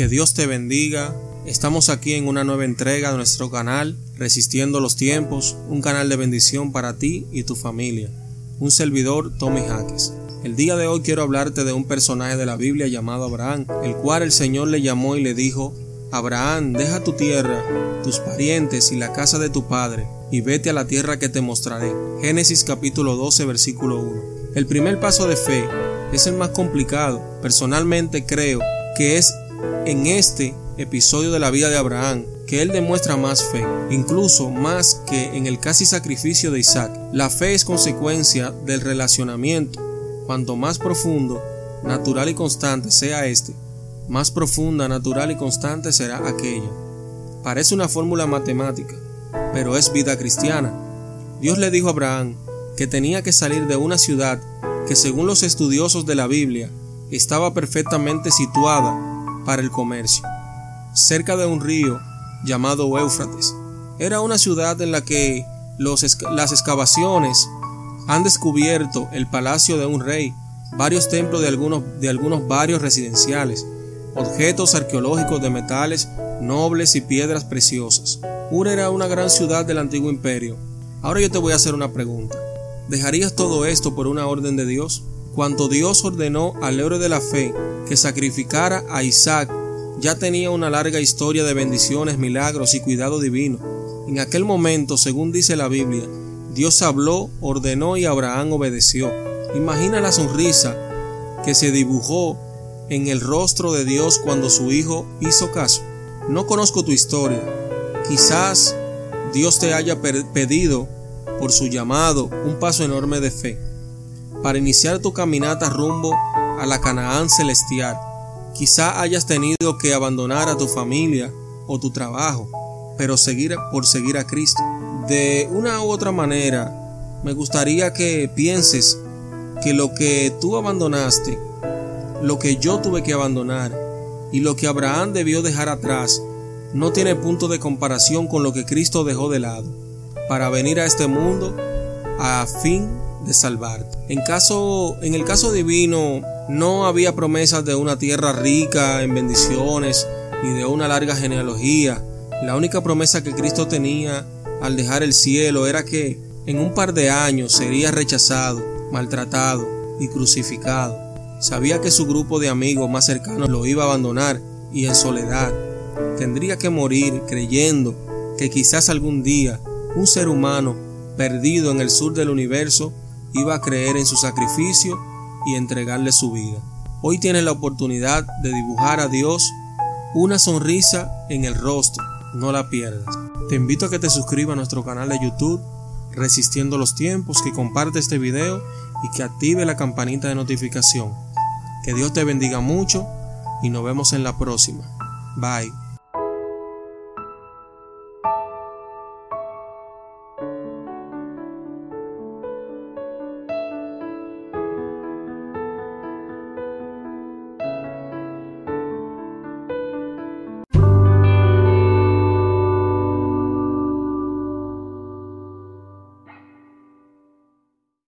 Que Dios te bendiga. Estamos aquí en una nueva entrega de nuestro canal, Resistiendo los Tiempos, un canal de bendición para ti y tu familia. Un servidor, Tommy Jaques. El día de hoy quiero hablarte de un personaje de la Biblia llamado Abraham, el cual el Señor le llamó y le dijo, Abraham, deja tu tierra, tus parientes y la casa de tu padre, y vete a la tierra que te mostraré. Génesis capítulo 12, versículo 1. El primer paso de fe es el más complicado. Personalmente creo que es en este episodio de la vida de Abraham que él demuestra más fe, incluso más que en el casi sacrificio de Isaac. La fe es consecuencia del relacionamiento. Cuanto más profundo, natural y constante sea este, más profunda, natural y constante será aquella. Parece una fórmula matemática, pero es vida cristiana. Dios le dijo a Abraham que tenía que salir de una ciudad que según los estudiosos de la Biblia estaba perfectamente situada para el comercio, cerca de un río llamado Éufrates. Era una ciudad en la que las excavaciones han descubierto el palacio de un rey, varios templos de algunos, de algunos barrios residenciales, objetos arqueológicos de metales nobles y piedras preciosas. Ur era una gran ciudad del antiguo imperio. Ahora yo te voy a hacer una pregunta. ¿Dejarías todo esto por una orden de Dios? Cuando Dios ordenó al héroe de la fe que sacrificara a Isaac, ya tenía una larga historia de bendiciones, milagros y cuidado divino. En aquel momento, según dice la Biblia, Dios habló, ordenó y Abraham obedeció. Imagina la sonrisa que se dibujó en el rostro de Dios cuando su hijo hizo caso. No conozco tu historia. Quizás Dios te haya pedido por su llamado un paso enorme de fe para iniciar tu caminata rumbo a la Canaán celestial. Quizá hayas tenido que abandonar a tu familia o tu trabajo, pero seguir por seguir a Cristo. De una u otra manera, me gustaría que pienses que lo que tú abandonaste lo que yo tuve que abandonar y lo que Abraham debió dejar atrás no tiene punto de comparación con lo que Cristo dejó de lado para venir a este mundo a fin de salvarte. En caso en el caso divino no había promesas de una tierra rica en bendiciones ni de una larga genealogía. La única promesa que Cristo tenía al dejar el cielo era que en un par de años sería rechazado, maltratado y crucificado Sabía que su grupo de amigos más cercanos lo iba a abandonar y en soledad tendría que morir creyendo que quizás algún día un ser humano perdido en el sur del universo iba a creer en su sacrificio y entregarle su vida. Hoy tienes la oportunidad de dibujar a Dios una sonrisa en el rostro, no la pierdas. Te invito a que te suscribas a nuestro canal de YouTube Resistiendo los Tiempos, que comparte este video y que active la campanita de notificación. Que Dios te bendiga mucho y nos vemos en la próxima. Bye.